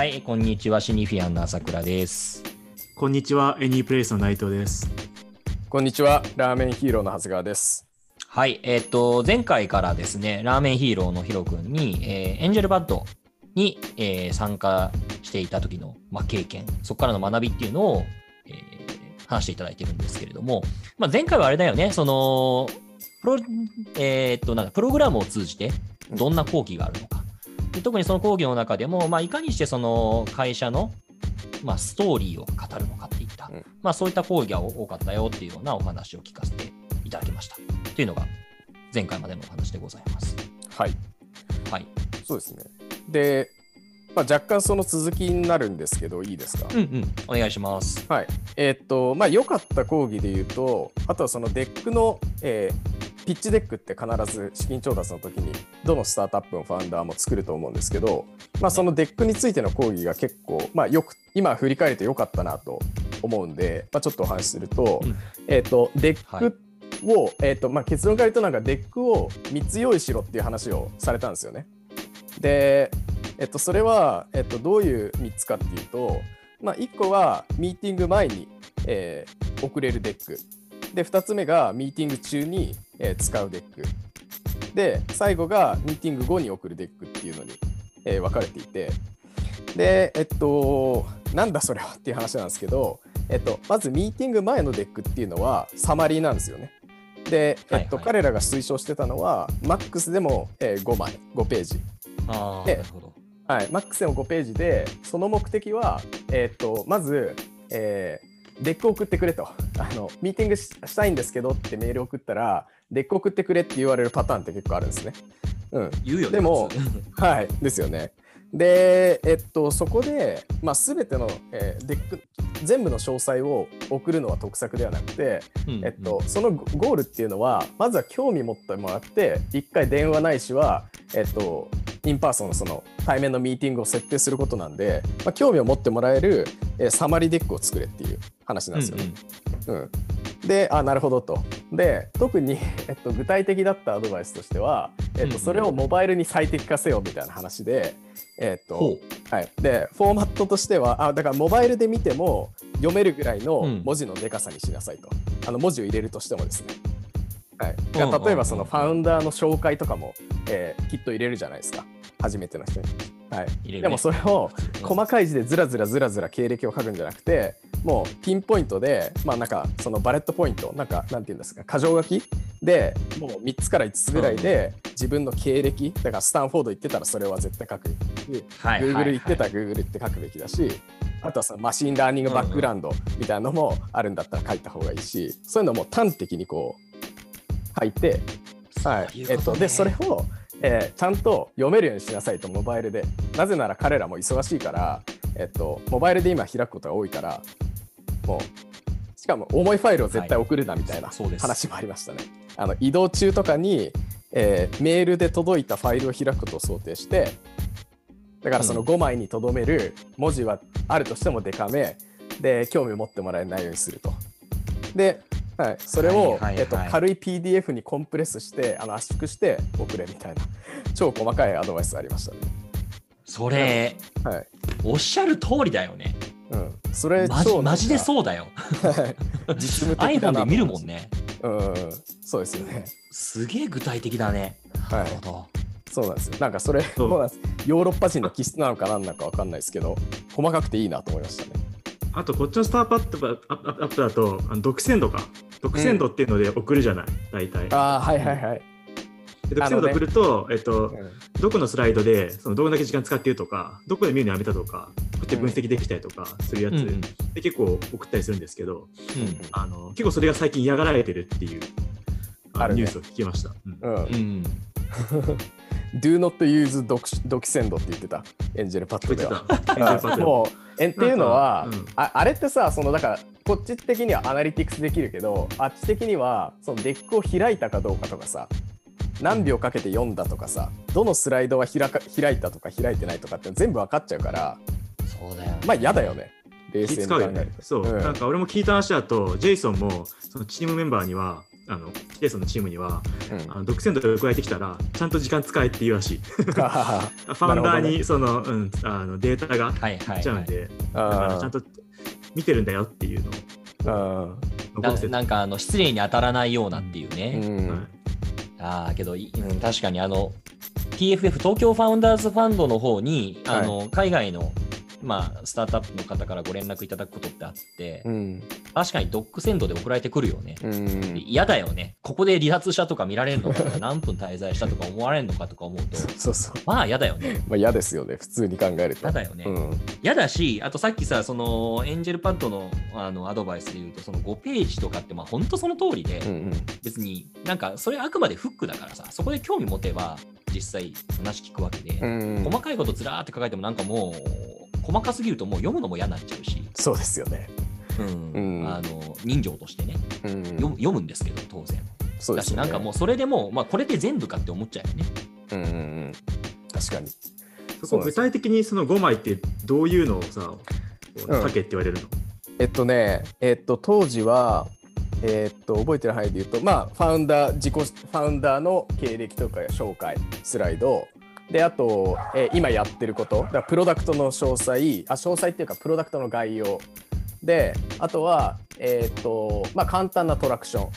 はい、こんにちは。シニフィアンの朝倉です。こんにちは。エニープレイスの内藤です。こんにちは。ラーメンヒーローの長谷川です。はい、えっ、ー、と、前回からですね、ラーメンヒーローのヒロ君に、えー、エンジェルバッドに、えー、参加していた時の、まあ、経験、そこからの学びっていうのを、えー、話していただいてるんですけれども、まあ、前回はあれだよね、その、プロ、えっ、と、なんか、プログラムを通じて、どんな講義があるのか。で特にその講義の中でも、まあ、いかにしてその会社の、まあ、ストーリーを語るのかっていった、うん、まあ、そういった講義が多かったよっていうようなお話を聞かせていただきましたというのが前回までのお話でございます。はい。はい。そうですね。で、まあ、若干その続きになるんですけど、いいですか？うんうん。お願いします。はい。えー、っと、まあ、良かった講義で言うと、あとはそのデックの、えー、ピッチデックって必ず資金調達の時にどのスタートアップのファウンダーも作ると思うんですけど、まあ、そのデックについての講義が結構、まあ、よく今振り返ると良かったなと思うんで、まあ、ちょっとお話しすると,、えーと、デックを、はい、えーとまあ、結論から言うとなんかデックを3つ用意しろっていう話をされたんですよね。で、えっと、それは、えっと、どういう3つかっていうと、まあ、1個はミーティング前に、えー、送れるデックで2つ目がミーティング中に、えー、使うデックで最後がミーティング後に送るデックっていうのに、えー、分かれていてでえっとなんだそれはっていう話なんですけど、えっと、まずミーティング前のデックっていうのはサマリーなんですよね。で、えっと、はいはい、彼らが推奨してたのは、マックスでも、えー、5枚、5ページ。あなるほど。はい、マックスでも5ページで、その目的は、えっと、まず、え deck 送ってくれとあのミーティングしたいんですけどってメール送ったら deck 送ってくれって言われるパターンって結構あるんですね。うん、言うよねでもはいですよね。で、えっと、そこで、まあ、全ての、えー、 deck 全部の詳細を送るのは得策ではなくて、うん、えっと、そのゴールっていうのはまずは興味持ってもらって一回電話ないしは、えっと、in person のその対面のミーティングを設定することなんで、まあ、興味を持ってもらえる、えー、サマリ deck を作れっていう話なんですよね。うん、うんうん、であなるほどと。で特に、えっと、具体的だったアドバイスとしては、えっと、それをモバイルに最適化せよみたいな話で、えっとはい、でフォーマットとしてはあだからモバイルで見ても読めるぐらいの文字のでかさにしなさいと、うん、あの文字を入れるとしてもですね。はい、例えばそのファウンダーの紹介とかも、えー、きっと入れるじゃないですか。初めての人に。はい、ね、でもそれを細かい字でずらずらずらずら経歴を書くんじゃなくてもうピンポイントでまあなんかそのバレットポイントなんかなんていうんですか箇条書きでもう3つから5つぐらいで自分の経歴だからスタンフォード行ってたらそれは絶対書く、はい、Google 行ってたら Google って書くべきだし、あとはそのマシンラーニングバックグラウンドみたいなのもあるんだったら書いた方がいいし、そういうのも端的にこう書いて、はい、えっと、でそれをえー、ちゃんと読めるようにしなさいとモバイルでなぜなら彼らも忙しいから、えっと、モバイルで今開くことが多いからもうしかも重いファイルを絶対送るなみたいな話もありましたね。あの移動中とかに、えー、メールで届いたファイルを開くことを想定してだからその5枚にとどめる文字はあるとしてもデカめで興味を持ってもらえないようにすると。ではい、それを、はいはいはい、えっと、軽い PDF にコンプレスしてあの圧縮して送れみたいな 超細かいアドバイスありましたね。それ、はい、おっしゃる通りだよね。うん、それマジマジでそうだよ。実務的 iPhone で見るもんね。うん、そうですよね。すげえ具体的だね。はい。そうなんですよ。なんかそれ、そうなんですヨーロッパ人の気質なのかなんなのかわかんないですけど、細かくていいなと思いましたね。あとこっちのスタートアップだとあの独占度か。独占度っていうので送るじゃない、大体。ああ、はいはいはい。独占度送ると、ね、えっと、うん、どこのスライドでそのどれだけ時間使ってるとか、どこで見るのやめたとか、こうやって分析できたりとかするやつ、うん、で結構送ったりするんですけど、うん、あの結構それが最近嫌がられてるっていう、ニュースを聞きました。うん Do not use DocSend って言ってた、エンジェルパッドでは。もうえっていうのは、うん、ああれってさ、そのだから、こっち的にはアナリティクスできるけど、あっち的にはその deck を開いたかどうかとかさ、何秒かけて読んだとかさ、どのスライドは開か開いたとか開いてないとかって全部分かっちゃうから、そうだよ、ね、まあ嫌だよね。冷静に考えると。そう、うん、なんか俺も聞いた話だと、ジェイソンもそのチームメンバーには、あのジェイソンのチームには、うん、あの独占度が加えてきたら、ちゃんと時間使えって言うらしい。ファウンダーにその、うん、あのデータがいっちゃうんで、だからちゃんと見てるんだよっていうのを。ななんかあの失礼に当たらないようなっていうね。うん、ああけど、うん、確かにあの TFF 東京ファウンダーズファンドの方に、あの海外のまあ、スタートアップの方からご連絡いただくことってあって、うん、確かにドックセンドで送られてくるよね。嫌、うん、だよね。ここで離脱したとか見られるのかとか、何分滞在したとか思われるのかとか思うと、そうそうまあ嫌だよね。まあ嫌ですよね、普通に考えると。嫌だよね。嫌、うん、だし、あとさっきさ、そのエンジェルパッドのあのアドバイスで言うと、その5ページとかって、まあ本当その通りで、うんうん、別になんかそれあくまでフックだからさ、そこで興味持てば、実際話聞くわけで、細かいことずらーって書かれてもなんかもう細かすぎるともう読むのも嫌になっちゃうし。そうですよね、うん、うん、あの人情としてね、うん、読むんですけど当然。そうです、ね、だしなんかもうそれでもう、まあ、これで全部かって思っちゃうよね。うん、うん、確かに。そこ具体的にその5枚ってどういうのをさ書けって言われるの、えっとねえっと当時はえー、っと覚えてる範囲で言うとまあファウンダー自己ファウンダーの経歴とか紹介スライドであと、えー、今やってること。だプロダクトの詳細。あ詳細っていうかプロダクトの概要。であとは、えー、っとまあ、簡単な traction。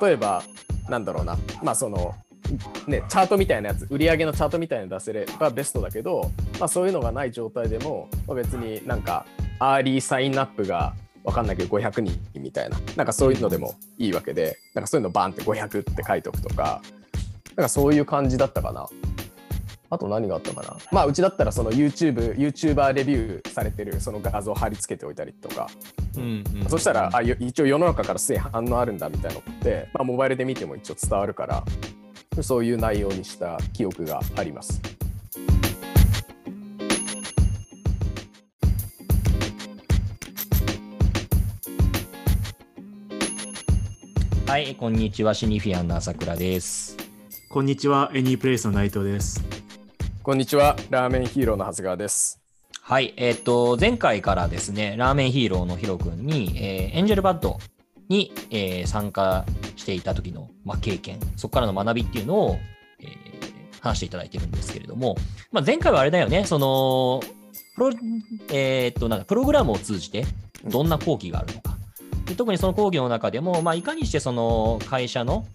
例えばなんだろうな。まあそのね、チャートみたいなやつ。売り上げのチャートみたいなの出せればベストだけど、まあ、そういうのがない状態でも、まあ、別になんか early sign up が分かんないけど500人みたいな。なんかそういうのでもいいわけで。なんかそういうのバンって500って書いておくとか。なんかそういう感じだったかな。あと何があったかな？まあうちだったらその YouTube、YouTuber レビューされてるその画像を貼り付けておいたりとか、うんうん、そしたらあ一応世の中からすでに反応あるんだみたいなのって、まあ、モバイルで見ても一応伝わるからそういう内容にした記憶があります。はい、こんにちは。シニフィアンの朝倉です。こんにちは。エニープレイスの内藤です。こんにちは、ラーメンヒーローの長谷川です。はい、えっ、ー、と、前回からですね、ラーメンヒーローのヒロ君に、えー、エンジェルバッドに、えー、参加していた時の、まあ、経験、そこからの学びっていうのを、えー、話していただいてるんですけれども、まあ、前回はあれだよね、その、プロ、えっと、なんかプログラムを通じて、どんな講義があるのか。で特にその講義の中でも、まあ、いかにしてその会社の、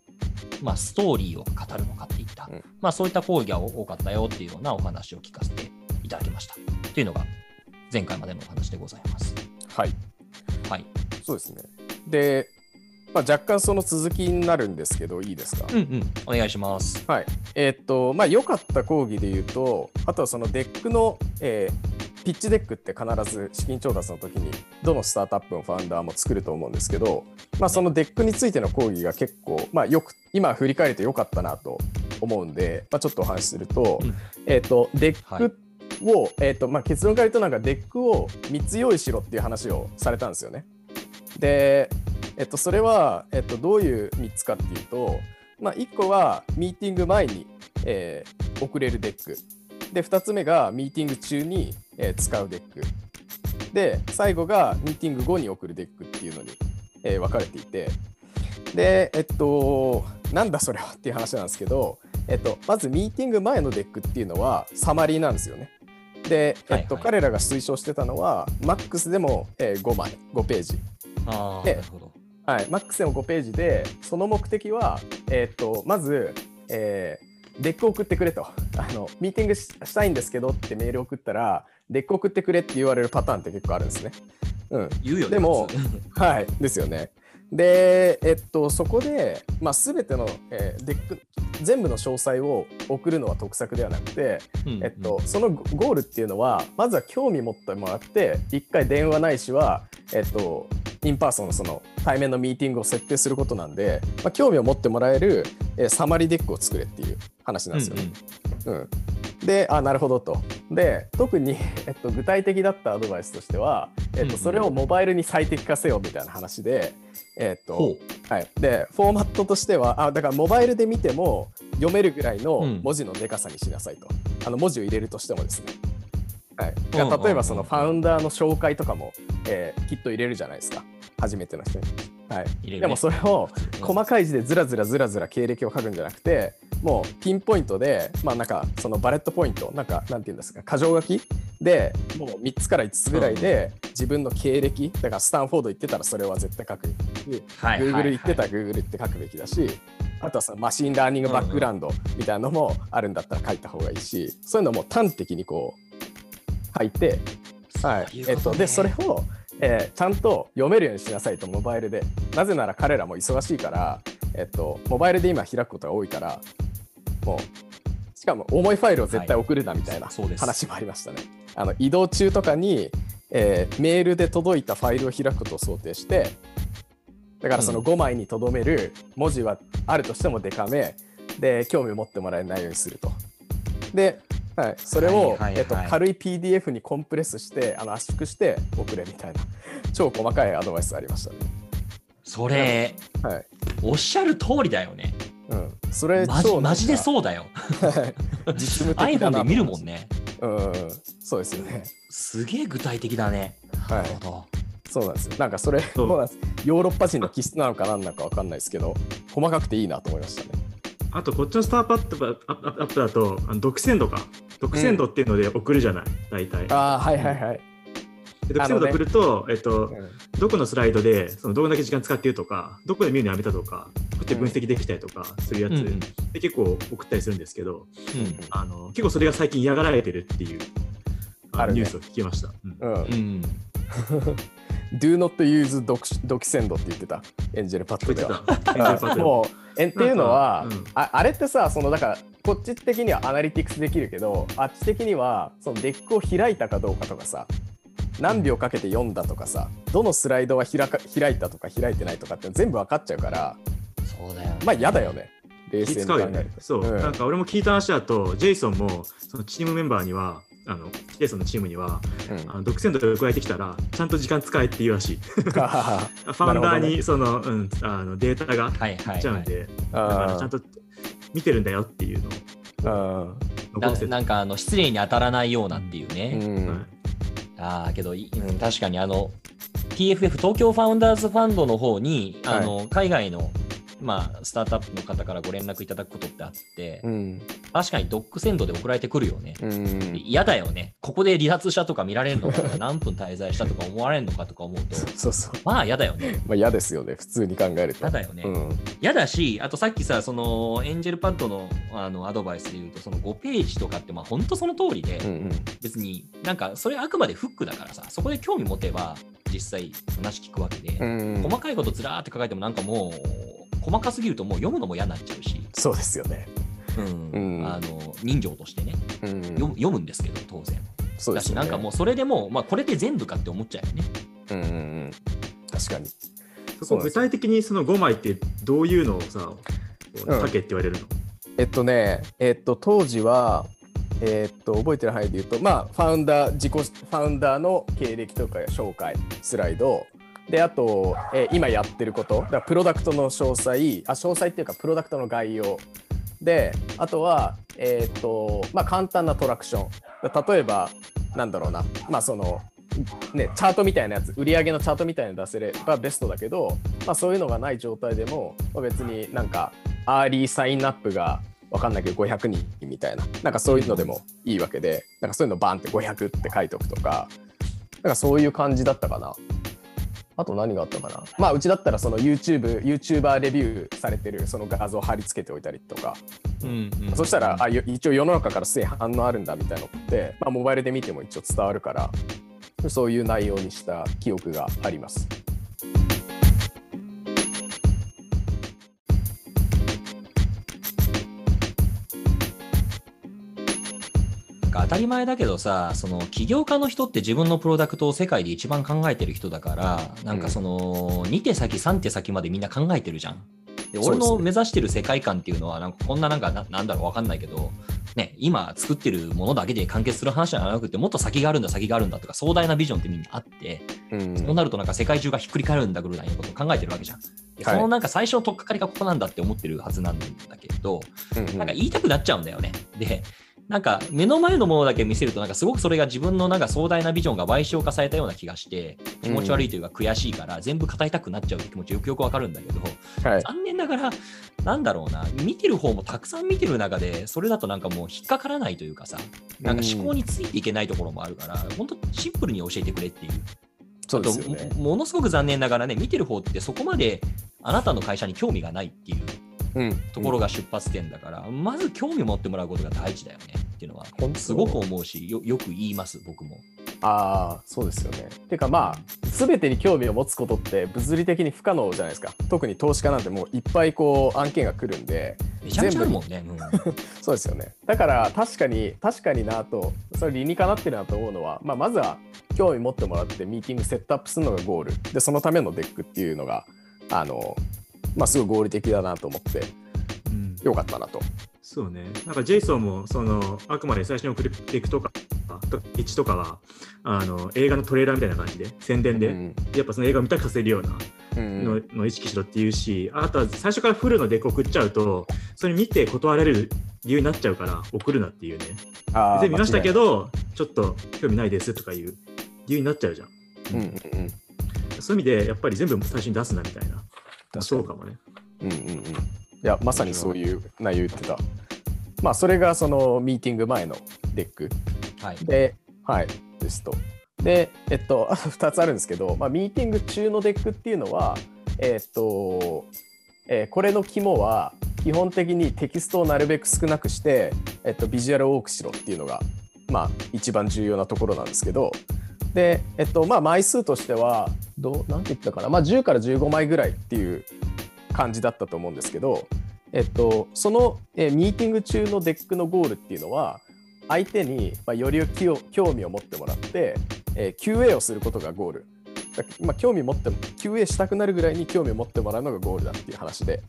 まあ、ストーリーを語るのかうん、まあ、そういった講義が多かったよっていうようなお話を聞かせていただきましたというのが前回までのお話でございます。はい。はい。そうですね。で、まあ、若干その続きになるんですけど、いいですか？うんうん。お願いします。はい。えー、っと、まあ、良かった講義で言うと、あとはその deck の、えー、 pitch deck って必ず資金調達の時にどのスタートアップのファウンダーも作ると思うんですけど、まあ、その deck についての講義が結構、まあ、よく今振り返ると良かったなと思うんで、まあ、ちょっとお話しすると,、えーと、 deck を、はい、えーとまあ、結論から言うとなんか deck を3つ用意しろっていう話をされたんですよね。で、えっと、それは、えっと、どういう3つかっていうと、まあ、1個はミーティング前に、えー、送れる deck。で2つ目がミーティング中に、えー、使う deck。で最後がミーティング後に送る deck っていうのに、えー、分かれていて。でえっとなんだそれはっていう話なんですけど、えっと、まずミーティング前の deck っていうのはサマリーなんですよね。で、えっと、はいはい、彼らが推奨してたのは、マックスでも、えー、5枚、5ページ。あなるほど。はい、マックスでも5ページで、その目的は、えっと、まず、え deck 送ってくれとあのミーティングしたいんですけどってメール送ったら deck 送ってくれって言われるパターンって結構あるんですね。うん、言うよね。でも、はい、ですよね。で、えっと、そこで、まあ、全ての、えー、 deck 全部の詳細を送るのは得策ではなくて、うんうん、えっと、そのゴールっていうのはまずは興味持ってもらって一回電話ないしは、えっと、in person のその対面のミーティングを設定することなんで、まあ、興味を持ってもらえる、えー、サマリ deck を作れっていう話なんですよね。うんうん、うん、であなるほどと。で特に、えっと、具体的だったアドバイスとしては、えっと、それをモバイルに最適化せよみたいな話で、えっとはい、でフォーマットとしてはあだからモバイルで見ても読めるぐらいの文字のでかさにしなさいと、うん、あの文字を入れるとしてもですね。はい、例えばそのファウンダーの紹介とかも、えー、きっと入れるじゃないですか。初めての人に。はい、ね、でもそれを細かい字でずらずらずらずら経歴を書くんじゃなくてもうピンポイントでまあなんかそのバレットポイントなんかなんていうんですか箇条書きでもう3つから5つぐらいで自分の経歴だからスタンフォード行ってたらそれは絶対書く、はい、Google 行ってたら Google って書くべきだしあとはそのマシンラーニングバックグラウンドみたいなのもあるんだったら書いた方がいいし、そういうのも端的にこう書いて、はい、えっと、でそれをえー、ちゃんと読めるようにしなさいとモバイルで。なぜなら彼らも忙しいから、えっと、モバイルで今開くことが多いからもうしかも重いファイルを絶対送るなみたいな話もありましたね。あの移動中とかに、えー、メールで届いたファイルを開くことを想定してだからその5枚にとどめる文字はあるとしてもデカめで興味を持ってもらえないようにすると。ではい、それを、えっと、軽い PDF にコンプレスしてあの圧縮して送れみたいな超細かいアドバイスありましたね。それ、はい、おっしゃる通りだよね。うん、それマジマジでそうだよ。実務的だな iPhone で見るもんね。うん、そうですよね。すげえ具体的だね。はい。そうなんですよ。なんかそれ、そうなんですヨーロッパ人の気質なのかなんなのかわかんないですけど、細かくていいなと思いましたね。あとこっちのスタートアップだと、あの独占度か。独占度っていうので送るじゃない、うん、大体。ああ、はいはいはい。独占度送ると、ね、えっと、うん、どこのスライドでそのどれだけ時間使っているとか、どこで見るのやめたとか、こうやって分析できたりとかするやつ、うん、で結構送ったりするんですけど、うん、あの結構それが最近嫌がられてるっていう、あ、ね、ニュースを聞きました。うん、うん。Do not use DocSend って言ってた。エンジェルパッドでは。もうえっていうのは、うん、ああれってさそのだからこっち的にはアナリティクスできるけどあっち的にはその deck を開いたかどうかとかさ何秒かけて読んだとかさどのスライドは開か開いたとか開いてないとかって全部分かっちゃうからそうだよ、ね、まあ嫌だよね。冷静に考えると、ね、そう、うん、なんか俺も聞いた話だとジェイソンもそのチームメンバーにはあのジェイソンのチームには、うん、あの独占度を加えてきたらちゃんと時間使えって言うらしい。ファウンダーにその、うん、あのデータがいっちゃうんで、はいはいはい、だからちゃんと見てるんだよっていうのをななんかあの失礼に当たらないようなっていうね、うん、ああけど、うん、確かにあの TFF 東京ファウンダーズファンドの方に、あの、海外のまあ、スタートアップの方からご連絡いただくことってあって、うん、確かにドックセンドで送られてくるよね。嫌、うん、だよね。ここで離脱したとか見られるのかとか、何分滞在したとか思われるのかとか思うと、そうそうまあ嫌だよね。まあ嫌ですよね、普通に考えると。嫌だよね。嫌、うん、だし、あとさっきさ、そのエンジェルパッドのあのアドバイスで言うと、その5ページとかって、まあ本当その通りで、うんうん、別になんかそれあくまでフックだからさ、そこで興味持てば、実際話聞くわけで、細かいことずらーって書いてもなんかもう細かすぎるともう読むのも嫌になっちゃうし。そうですよね、うん、うん、あの人情としてね、うん、読読むんですけど当然。そうです、ね、だしなんかもうそれでも、まあ、これで全部かって思っちゃうよね。うんうんうん。確かに。そこ具体的にその5枚ってどういうのをさ書けって言われるの、うん、えっとねえっと当時はえー、っと覚えてる範囲で言うとまあファウンダー自己ファウンダーの経歴とか紹介スライドであと、えー、今やってること。だプロダクトの詳細。あ詳細っていうかプロダクトの概要。であとは、えー、っとまあ、簡単な traction。例えばなんだろうな。まあそのね、チャートみたいなやつ。売り上げのチャートみたいなの出せればベストだけど、まあ、そういうのがない状態でも、まあ、別になんか early sign up が分かんないけど500人みたいな。なんかそういうのでもいいわけで。なんかそういうのバンって500って書いておくとか。なんかそういう感じだったかな。あと何があったかな。まあうちだったらその YouTube、YouTuber レビューされてるその画像を貼り付けておいたりとか、うんうん、そしたらあ一応世の中からすでに反応あるんだみたいなのって、まあ、モバイルで見ても一応伝わるからそういう内容にした記憶があります。当たり前だけどさ、その起業家の人って自分のプロダクトを世界で一番考えてる人だから、なんかその、2手先3手先までみんな考えてるじゃん。で俺の目指してる世界観っていうのは、なんかこんななんかな、なんだろうわかんないけど、ね、今作ってるものだけで完結する話じゃなくて、もっと先があるんだ、先があるんだとか、壮大なビジョンってみんなあって、うん、そうなるとなんか世界中がひっくり返るんだぐらいのことを考えてるわけじゃん。そのなんか最初の取っかかりがここなんだって思ってるはずなんだけど、うんうん、なんか言いたくなっちゃうんだよね。で、なんか目の前のものだけ見せると、なんかすごくそれが自分のなんか壮大なビジョンが賠償化されたような気がして、気持ち悪いというか悔しいから、全部語りたくなっちゃうって気持ちよくよくわかるんだけど、はい、残念ながら、なんだろうな、見てる方もたくさん見てる中で、それだとなんかもう引っかからないというかさ、なんか思考についていけないところもあるから、本当シンプルに教えてくれっていう。そうですよね、ものすごく残念ながらね、見てる方ってそこまであなたの会社に興味がないっていうところが出発点だから、うん、まず興味を持ってもらうことが大事だよねっていうのはすごく思うしよよく言います僕も。ああそうですよね。ていうかまあ全てに興味を持つことって物理的に不可能じゃないですか。特に投資家なんてもういっぱいこう案件が来るんで。めちゃくちゃあるもんね。うん、そうですよね。だから確かに確かになとそれ理にかなってるなと思うのは、まあ、まずは興味持ってもらってミーティングセットアップするのがゴールでそのための deck っていうのがあのまあすごい合理的だなと思ってよかったなと。そうね。なんかジェイソンもそのあくまで最初に送る deck とか、1とかはあの映画のトレーラーみたいな感じで宣伝で、うん、やっぱその映画を見たくさせるようなの,、の意識しろっていうし、あとは最初からフルの deck 送っちゃうと、それ見て断られる理由になっちゃうから送るなっていうね。全然見ましたけど、ちょっと興味ないですとかいう理由になっちゃうじゃん。うんうんうん、そういう意味でやっぱり全部最初に出すなみたいな。そうかもね。うんうんうんいやまさにそういう内容言ってた。まあそれがそのミーティング前の deck、はい、で、はい、ですと。で、えっと 2つあるんですけど、まあ、ミーティング中の deck っていうのは、えっと、えー、これの肝は基本的にテキストをなるべく少なくして、えっと、ビジュアルを多くしろっていうのが、まあ、一番重要なところなんですけど、で、えっと、まあ、枚数としては、どう、なんて言ったかな、まあ、10から15枚ぐらいっていう感じだったと思うんですけど、えっと、その、えミーティング中の deck のゴールっていうのは相手に、まあ、より興味を持ってもらって、えー、QA をすることがゴール。まあ、興味持っても QA したくなるぐらいに興味を持ってもらうのがゴールだっていう話で。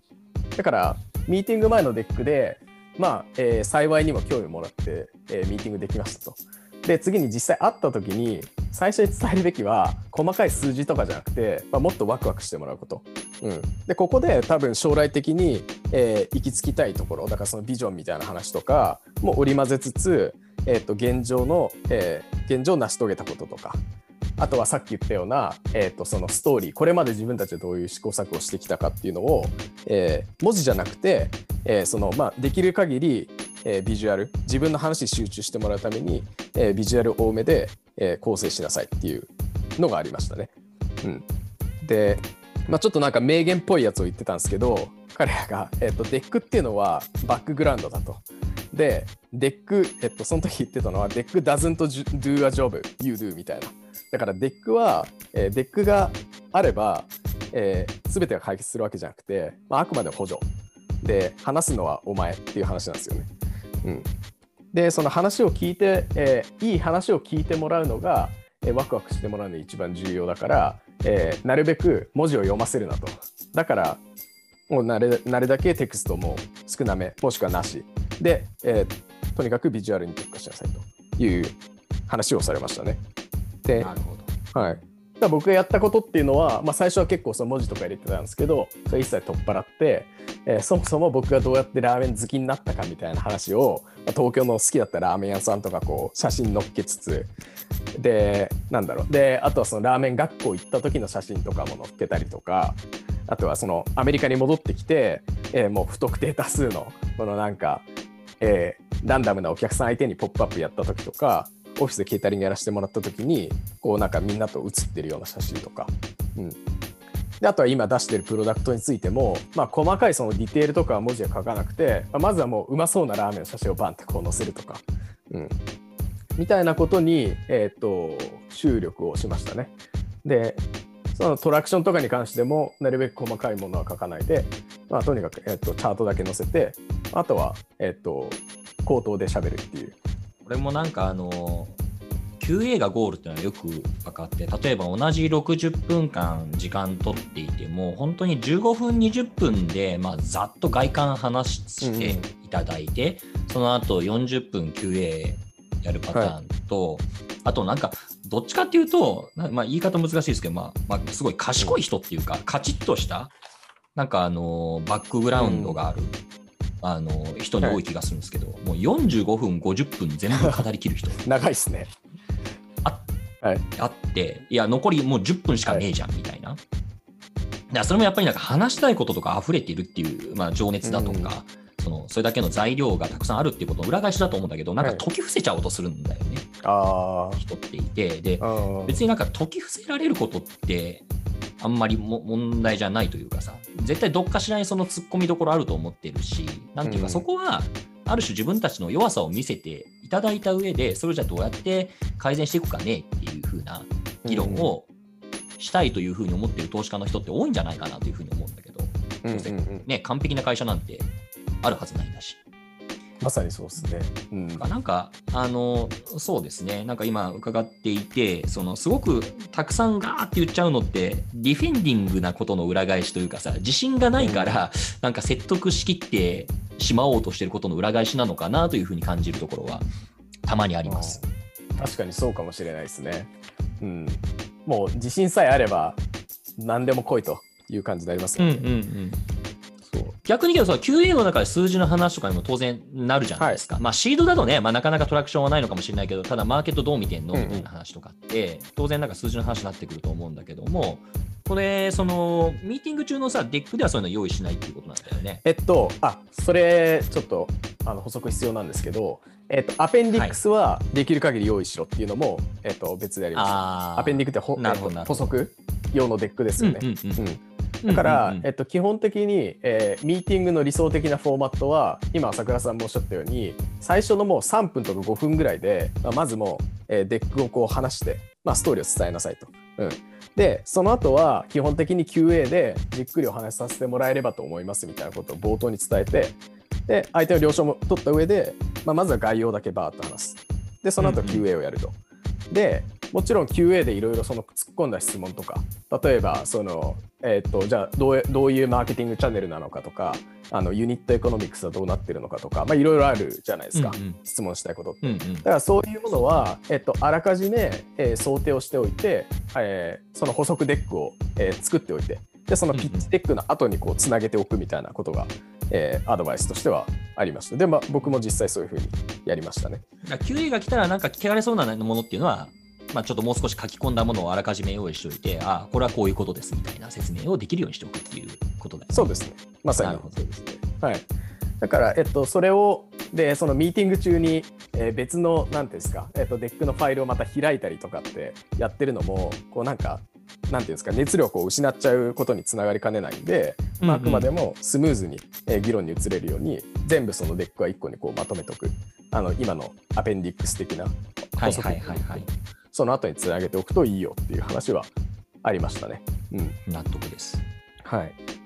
だからミーティング前の deck でまあ、えー、幸いにも興味をもらって、えー、ミーティングできましたと。で次に実際会った時に最初に伝えるべきは細かい数字とかじゃなくて、まあ、もっとワクワクしてもらうこと、うん、でここで多分将来的に、えー、行き着きたいところだからそのビジョンみたいな話とかも織り交ぜつつ、えー、と現状の、えー、現状を成し遂げたこととかあとはさっき言ったような、えー、とそのストーリーこれまで自分たちでどういう試行錯誤してきたかっていうのを、えー、文字じゃなくて、えーそのまあ、できる限りえー、ビジュアル自分の話に集中してもらうために、えー、ビジュアル多めで、えー、構成しなさいっていうのがありましたね。うん、で、まあ、ちょっとなんか名言っぽいやつを言ってたんですけど彼らが、えーと、 deck っていうのはバックグラウンドだと。で、 deck、えっと、その時言ってたのは、 deck doesn't do a job, you do みたいな。だから deck は、えー、 deck があれば、えー、全てが解決するわけじゃなくて、まあ、あくまで補助。で、話すのはお前っていう話なんですよね。うん、でその話を聞いて、えー、いい話を聞いてもらうのが、えー、ワクワクしてもらうのが一番重要だから、えー、なるべく文字を読ませるなと。だからもうなれなるだけテクストも少なめもしくはなし。で、えー、とにかくビジュアルに特化しなさいという話をされましたね。でなるほど、はい、だ僕がやったことっていうのは、まあ、最初は結構その文字とか入れてたんですけどそれ一切取っ払って、えー、そもそも僕がどうやってラーメン好きになったかみたいな話を、まあ、東京の好きだったラーメン屋さんとかこう写真載っけつつでなんだろう。であとはそのラーメン学校行った時の写真とかも載っけたりとかあとはそのアメリカに戻ってきて、えー、もう不特定多数のこのなんか、えー、ランダムなお客さん相手に「ポップアップやった時とかオフィスでケータリングやらせてもらった時にこうなんかみんなと写ってるような写真とか、うん、であとは今出してるプロダクトについても、まあ、細かいそのディテールとかは文字は書かなくて、まあ、まずはもううまそうなラーメンの写真をバンってこう載せるとか、うん、みたいなことに、えーと、注力をしましたね。でそのトラクションとかに関してもなるべく細かいものは書かないで、まあ、とにかく、えーと、チャートだけ載せてあとは、えーと口頭で喋るっていう。これもなんかあの QA がゴールっていうのはよく分かって例えば同じ60分間時間取っていても本当に15分20分で、まあ、ざっと外観話していただいて、うん、その後40分 QA やるパターンと、はい、あとなんか、どっちかっていうと、まあ、言い方難しいですけど、まあ、まあ、すごい賢い人っていうか、カチッとした、なんかあの、バックグラウンドがある、うん、あの人に多い気がするんですけど、はい、もう45分、50分全部語りきる人。長いっすね。あ,、はい、あって、いや、残りもう10分しかねえじゃん、みたいな。だそれもやっぱりなんか話したいこととか溢れているっていう、まあ、情熱だとか、うん、そのそれだけの材料がたくさんあるっていうことの裏返しだと思うんだけど、なんか解き伏せちゃおうとするんだよね、はい、人っていて。で、別になんか解き伏せられることって、あんまりも問題じゃないというかさ、絶対どっかしらにその突っ込みどころあると思ってるし、なんていうか、そこは、ある種自分たちの弱さを見せていただいた上で、それじゃどうやって改善していくかねっていう風な議論をしたいというふうに思ってる投資家の人って多いんじゃないかなというふうに思うんだけど、ね、完璧な会社なんてあるはずないんだし。まさにそうですね。うん、なんか、あの、そうですね、なんか今伺っていて、そのすごくたくさんガーって言っちゃうのって、ディフェンディングなことの裏返しというかさ、自信がないから、なんか説得しきってしまおうとしてることの裏返しなのかなというふうに感じるところは、たまにあります。確かにそうかもしれないですね。うん。もう自信さえあれば何でも来いという感じになりますよね。うんうんうん逆に言うと、QA の中で数字の話とかにも当然なるじゃないですか。はい、まあ、シードだとね、まあ、なかなかトラクションはないのかもしれないけど、ただマーケットどう見てんのみたいな話とかって、当然なんか数字の話になってくると思うんだけども、これ、その、ミーティング中のさ、 deck ではそういうの用意しないっていうことなんだよね。えっと、あ、それ、ちょっと、あの補足必要なんですけど、えっと、 appendix はできる限り用意しろっていうのも、えっと、別であります。 appendix ってほ、えっと、補足用の deck ですよね。だから、えっと、基本的に、えー、ミーティングの理想的なフォーマットは今朝倉さんもおっしゃったように最初のもう3分とか5分ぐらいで、まあ、まずもう、えー、 deck をこう話して、まあ、ストーリーを伝えなさいと。うん、でその後は基本的に QA でじっくりお話しさせてもらえればと思いますみたいなことを冒頭に伝えてで相手の了承も取った上で、まあ、まずは概要だけバーッと話す。でその後 QA をやると、うん、でもちろん QA でいろいろその突っ込んだ質問とか例えばその、えーと、じゃあどうどういうマーケティングチャンネルなのかとかあの unit economics はどうなってるのかとかいろいろあるじゃないですか、うんうん、質問したいことって、うんうん、だからそういうものは、えーと、あらかじめ、えー、想定をしておいて、えー、その補足 deck を、えー、作っておいてでその pitch deck の後にこうつなげておくみたいなことが、えー、アドバイスとしてはありました。で、まあ、僕も実際そういうふうにやりましたね。QA が来たらなんか聞かれそうなものっていうのはまあ、ちょっともう少し書き込んだものをあらかじめ用意しておいて、ああ、これはこういうことですみたいな説明をできるようにしておくっていうことだよね。そうですね。まさにそうですね。はい。だから、えっと、それを、で、そのミーティング中に、えー、別の、なんていうんですか、えっと、 deck のファイルをまた開いたりとかってやってるのも、こうなんか、なんていうんですか、熱量を失っちゃうことにつながりかねないんで、まあ、あくまでもスムーズに、えー、議論に移れるように、全部その deck は1個にこうまとめておく。あの、今の appendix 的なはいはいはいはい。その後につなげておくといいよっていう話はありましたね。うん、納得です。はい。